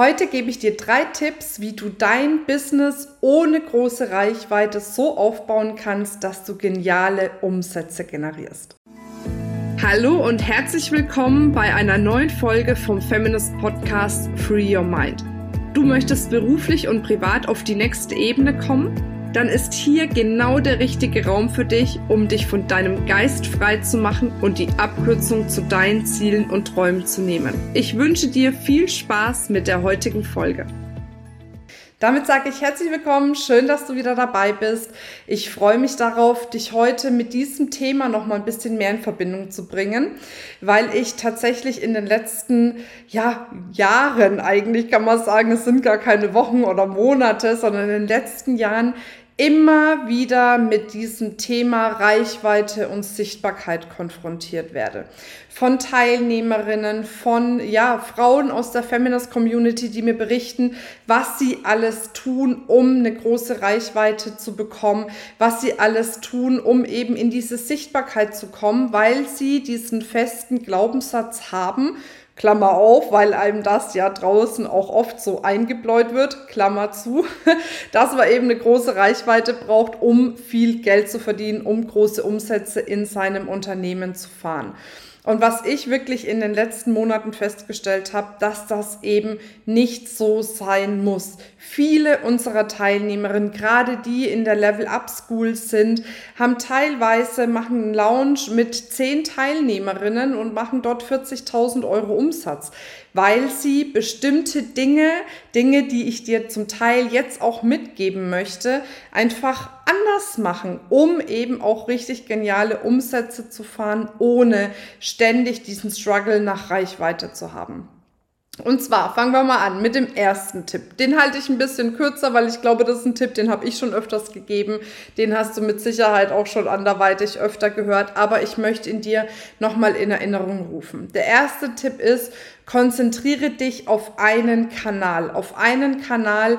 Heute gebe ich dir drei Tipps, wie du dein Business ohne große Reichweite so aufbauen kannst, dass du geniale Umsätze generierst. Hallo und herzlich willkommen bei einer neuen Folge vom Feminist Podcast Free Your Mind. Du möchtest beruflich und privat auf die nächste Ebene kommen? Dann ist hier genau der richtige Raum für dich, um dich von deinem Geist frei zu machen und die Abkürzung zu deinen Zielen und Träumen zu nehmen. Ich wünsche dir viel Spaß mit der heutigen Folge. Damit sage ich herzlich willkommen, schön, dass du wieder dabei bist. Ich freue mich darauf, dich heute mit diesem Thema noch mal ein bisschen mehr in Verbindung zu bringen, weil ich tatsächlich in den letzten ja, Jahren eigentlich kann man sagen, es sind gar keine Wochen oder Monate, sondern in den letzten Jahren immer wieder mit diesem Thema Reichweite und Sichtbarkeit konfrontiert werde. Von Teilnehmerinnen, von ja, Frauen aus der Feminist Community, die mir berichten, was sie alles tun, um eine große Reichweite zu bekommen, was sie alles tun, um eben in diese Sichtbarkeit zu kommen, weil sie diesen festen Glaubenssatz haben, Klammer auf, weil einem das ja draußen auch oft so eingebläut wird, Klammer zu, dass man eben eine große Reichweite braucht, um viel Geld zu verdienen, um große Umsätze in seinem Unternehmen zu fahren. Und was ich wirklich in den letzten Monaten festgestellt habe, dass das eben nicht so sein muss. Viele unserer Teilnehmerinnen, gerade die in der Level Up School sind, haben teilweise machen einen Lounge mit zehn Teilnehmerinnen und machen dort 40.000 Euro Umsatz weil sie bestimmte Dinge, Dinge, die ich dir zum Teil jetzt auch mitgeben möchte, einfach anders machen, um eben auch richtig geniale Umsätze zu fahren, ohne ständig diesen Struggle nach Reichweite zu haben. Und zwar fangen wir mal an mit dem ersten Tipp. Den halte ich ein bisschen kürzer, weil ich glaube, das ist ein Tipp, den habe ich schon öfters gegeben. Den hast du mit Sicherheit auch schon anderweitig öfter gehört, aber ich möchte ihn dir nochmal in Erinnerung rufen. Der erste Tipp ist, konzentriere dich auf einen Kanal, auf einen Kanal,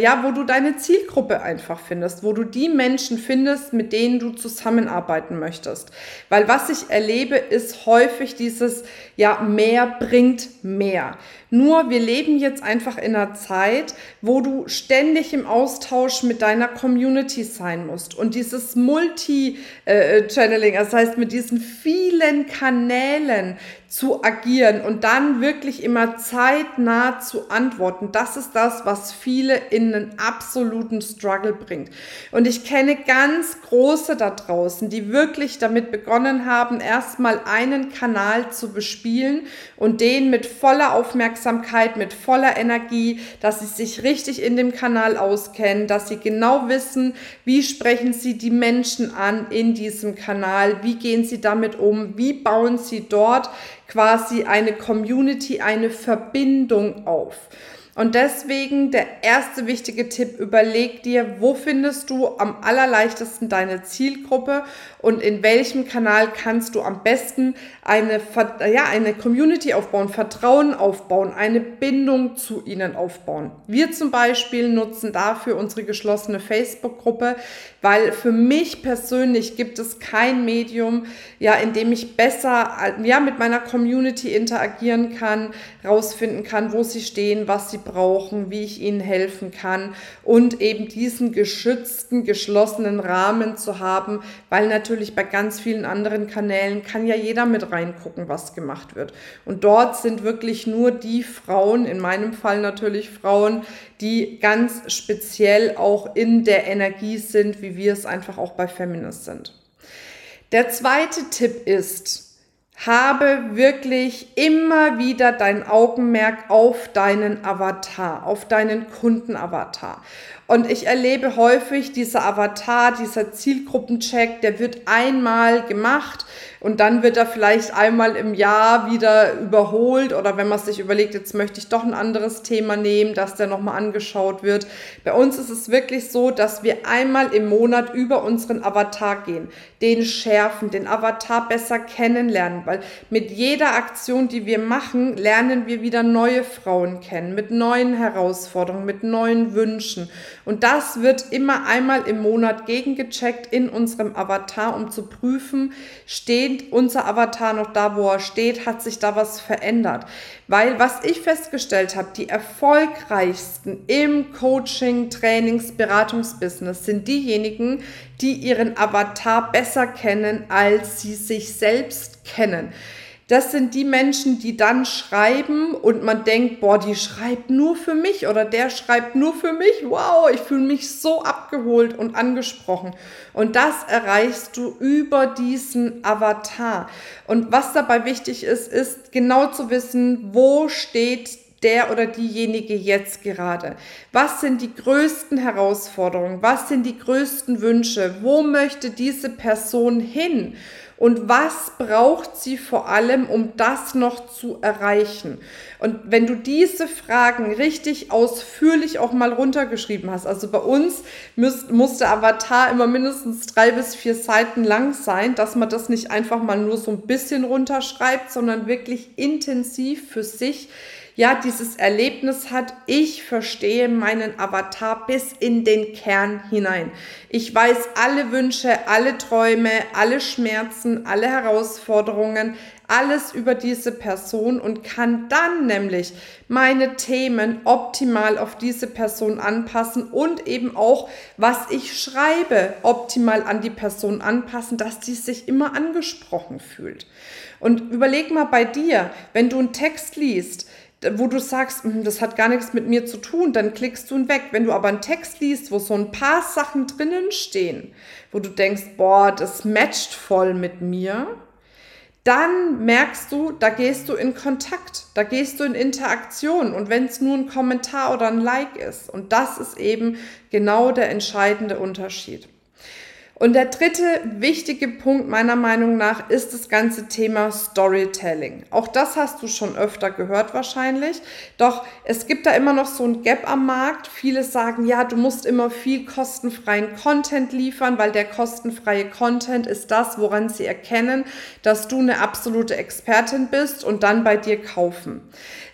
ja, wo du deine Zielgruppe einfach findest, wo du die Menschen findest, mit denen du zusammenarbeiten möchtest. Weil was ich erlebe, ist häufig dieses, ja, mehr bringt mehr. Nur wir leben jetzt einfach in einer Zeit, wo du ständig im Austausch mit deiner Community sein musst. Und dieses Multi-Channeling, das heißt mit diesen vielen Kanälen zu agieren und dann wirklich immer zeitnah zu antworten, das ist das, was viele in einen absoluten Struggle bringt. Und ich kenne ganz große da draußen, die wirklich damit begonnen haben, erstmal einen Kanal zu bespielen und den mit voller Aufmerksamkeit mit voller Energie, dass sie sich richtig in dem Kanal auskennen, dass sie genau wissen, wie sprechen sie die Menschen an in diesem Kanal, wie gehen sie damit um, wie bauen sie dort quasi eine Community, eine Verbindung auf. Und deswegen der erste wichtige Tipp, überleg dir, wo findest du am allerleichtesten deine Zielgruppe und in welchem Kanal kannst du am besten eine, ja, eine Community aufbauen, Vertrauen aufbauen, eine Bindung zu ihnen aufbauen. Wir zum Beispiel nutzen dafür unsere geschlossene Facebook-Gruppe, weil für mich persönlich gibt es kein Medium, ja, in dem ich besser ja, mit meiner Community interagieren kann, rausfinden kann, wo sie stehen, was sie brauchen, wie ich ihnen helfen kann und eben diesen geschützten, geschlossenen Rahmen zu haben, weil natürlich bei ganz vielen anderen Kanälen kann ja jeder mit reingucken, was gemacht wird. Und dort sind wirklich nur die Frauen, in meinem Fall natürlich Frauen, die ganz speziell auch in der Energie sind, wie wir es einfach auch bei Feminist sind. Der zweite Tipp ist, habe wirklich immer wieder dein Augenmerk auf deinen Avatar, auf deinen Kundenavatar. Und ich erlebe häufig dieser Avatar, dieser Zielgruppencheck, der wird einmal gemacht und dann wird er vielleicht einmal im Jahr wieder überholt oder wenn man sich überlegt, jetzt möchte ich doch ein anderes Thema nehmen, dass der nochmal angeschaut wird. Bei uns ist es wirklich so, dass wir einmal im Monat über unseren Avatar gehen, den schärfen, den Avatar besser kennenlernen, weil mit jeder Aktion, die wir machen, lernen wir wieder neue Frauen kennen, mit neuen Herausforderungen, mit neuen Wünschen. Und das wird immer einmal im Monat gegengecheckt in unserem Avatar, um zu prüfen, steht unser Avatar noch da, wo er steht, hat sich da was verändert. Weil was ich festgestellt habe, die erfolgreichsten im Coaching, Trainings, Beratungsbusiness sind diejenigen, die ihren Avatar besser kennen, als sie sich selbst kennen. Das sind die Menschen, die dann schreiben und man denkt, boah, die schreibt nur für mich oder der schreibt nur für mich. Wow, ich fühle mich so abgeholt und angesprochen. Und das erreichst du über diesen Avatar. Und was dabei wichtig ist, ist genau zu wissen, wo steht der oder diejenige jetzt gerade? Was sind die größten Herausforderungen? Was sind die größten Wünsche? Wo möchte diese Person hin? Und was braucht sie vor allem, um das noch zu erreichen? Und wenn du diese Fragen richtig ausführlich auch mal runtergeschrieben hast, also bei uns müsst, muss der Avatar immer mindestens drei bis vier Seiten lang sein, dass man das nicht einfach mal nur so ein bisschen runterschreibt, sondern wirklich intensiv für sich ja, dieses Erlebnis hat, ich verstehe meinen Avatar bis in den Kern hinein. Ich weiß alle Wünsche, alle Träume, alle Schmerzen, alle Herausforderungen, alles über diese Person und kann dann nämlich meine Themen optimal auf diese Person anpassen und eben auch, was ich schreibe, optimal an die Person anpassen, dass die sich immer angesprochen fühlt. Und überleg mal bei dir, wenn du einen Text liest, wo du sagst, hm, das hat gar nichts mit mir zu tun, dann klickst du ihn weg. Wenn du aber einen Text liest, wo so ein paar Sachen drinnen stehen, wo du denkst, boah, das matcht voll mit mir, dann merkst du, da gehst du in Kontakt, da gehst du in Interaktion und wenn es nur ein Kommentar oder ein Like ist. Und das ist eben genau der entscheidende Unterschied. Und der dritte wichtige Punkt meiner Meinung nach ist das ganze Thema Storytelling. Auch das hast du schon öfter gehört wahrscheinlich. Doch es gibt da immer noch so ein Gap am Markt. Viele sagen, ja, du musst immer viel kostenfreien Content liefern, weil der kostenfreie Content ist das, woran sie erkennen, dass du eine absolute Expertin bist und dann bei dir kaufen.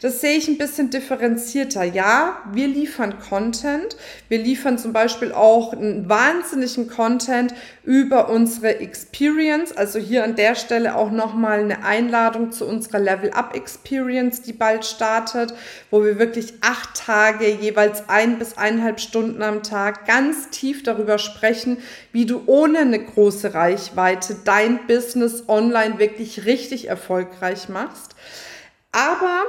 Das sehe ich ein bisschen differenzierter. Ja, wir liefern Content. Wir liefern zum Beispiel auch einen wahnsinnigen Content über unsere Experience. Also hier an der Stelle auch nochmal eine Einladung zu unserer Level Up Experience, die bald startet, wo wir wirklich acht Tage, jeweils ein bis eineinhalb Stunden am Tag ganz tief darüber sprechen, wie du ohne eine große Reichweite dein Business online wirklich richtig erfolgreich machst. Aber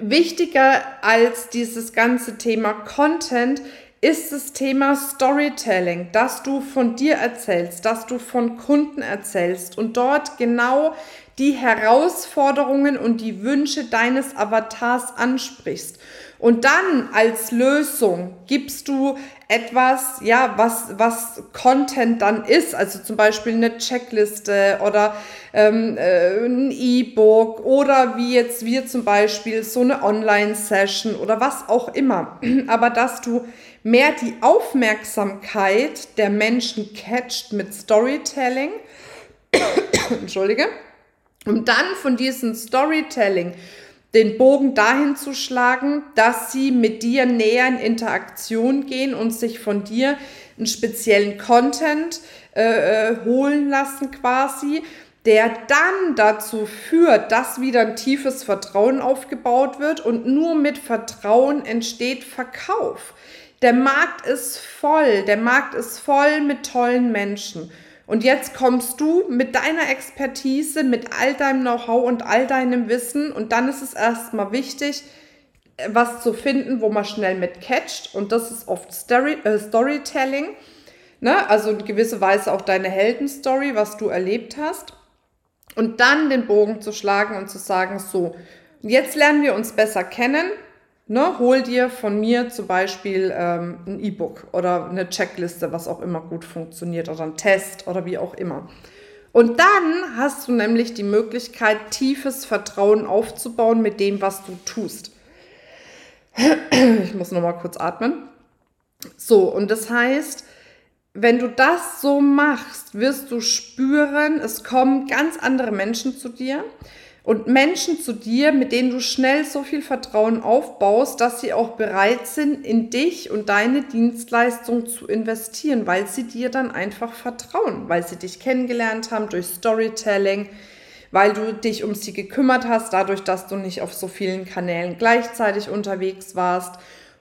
wichtiger als dieses ganze Thema Content ist das Thema Storytelling, dass du von dir erzählst, dass du von Kunden erzählst und dort genau die Herausforderungen und die Wünsche deines Avatars ansprichst. Und dann als Lösung gibst du etwas, ja, was, was Content dann ist, also zum Beispiel eine Checkliste oder ähm, äh, ein E-Book oder wie jetzt wir zum Beispiel so eine Online-Session oder was auch immer. Aber dass du mehr die Aufmerksamkeit der Menschen catcht mit Storytelling, entschuldige, um dann von diesem Storytelling den Bogen dahin zu schlagen, dass sie mit dir näher in Interaktion gehen und sich von dir einen speziellen Content äh, äh, holen lassen quasi, der dann dazu führt, dass wieder ein tiefes Vertrauen aufgebaut wird und nur mit Vertrauen entsteht Verkauf. Der Markt ist voll, der Markt ist voll mit tollen Menschen. Und jetzt kommst du mit deiner Expertise, mit all deinem Know-how und all deinem Wissen. Und dann ist es erstmal wichtig, was zu finden, wo man schnell mit catcht. Und das ist oft Story, äh, Storytelling, ne? also in gewisser Weise auch deine Heldenstory, was du erlebt hast. Und dann den Bogen zu schlagen und zu sagen, so, jetzt lernen wir uns besser kennen, Ne, hol dir von mir zum Beispiel ähm, ein E-Book oder eine Checkliste, was auch immer gut funktioniert, oder ein Test oder wie auch immer. Und dann hast du nämlich die Möglichkeit, tiefes Vertrauen aufzubauen mit dem, was du tust. Ich muss noch mal kurz atmen. So, und das heißt, wenn du das so machst, wirst du spüren, es kommen ganz andere Menschen zu dir und Menschen zu dir, mit denen du schnell so viel Vertrauen aufbaust, dass sie auch bereit sind, in dich und deine Dienstleistung zu investieren, weil sie dir dann einfach vertrauen, weil sie dich kennengelernt haben durch Storytelling, weil du dich um sie gekümmert hast, dadurch, dass du nicht auf so vielen Kanälen gleichzeitig unterwegs warst.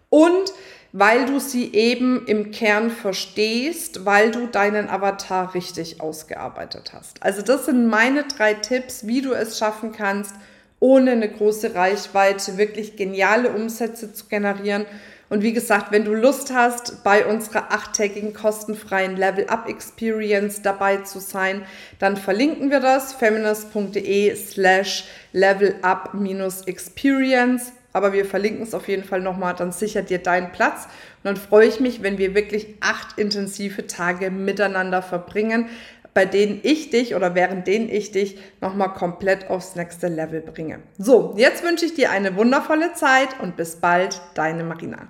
Und weil du sie eben im Kern verstehst, weil du deinen Avatar richtig ausgearbeitet hast. Also das sind meine drei Tipps, wie du es schaffen kannst, ohne eine große Reichweite wirklich geniale Umsätze zu generieren. Und wie gesagt, wenn du Lust hast, bei unserer achttägigen kostenfreien Level Up Experience dabei zu sein, dann verlinken wir das feminist.de slash level up experience aber wir verlinken es auf jeden Fall nochmal, dann sichert dir deinen Platz. Und dann freue ich mich, wenn wir wirklich acht intensive Tage miteinander verbringen, bei denen ich dich oder während denen ich dich nochmal komplett aufs nächste Level bringe. So, jetzt wünsche ich dir eine wundervolle Zeit und bis bald, deine Marina.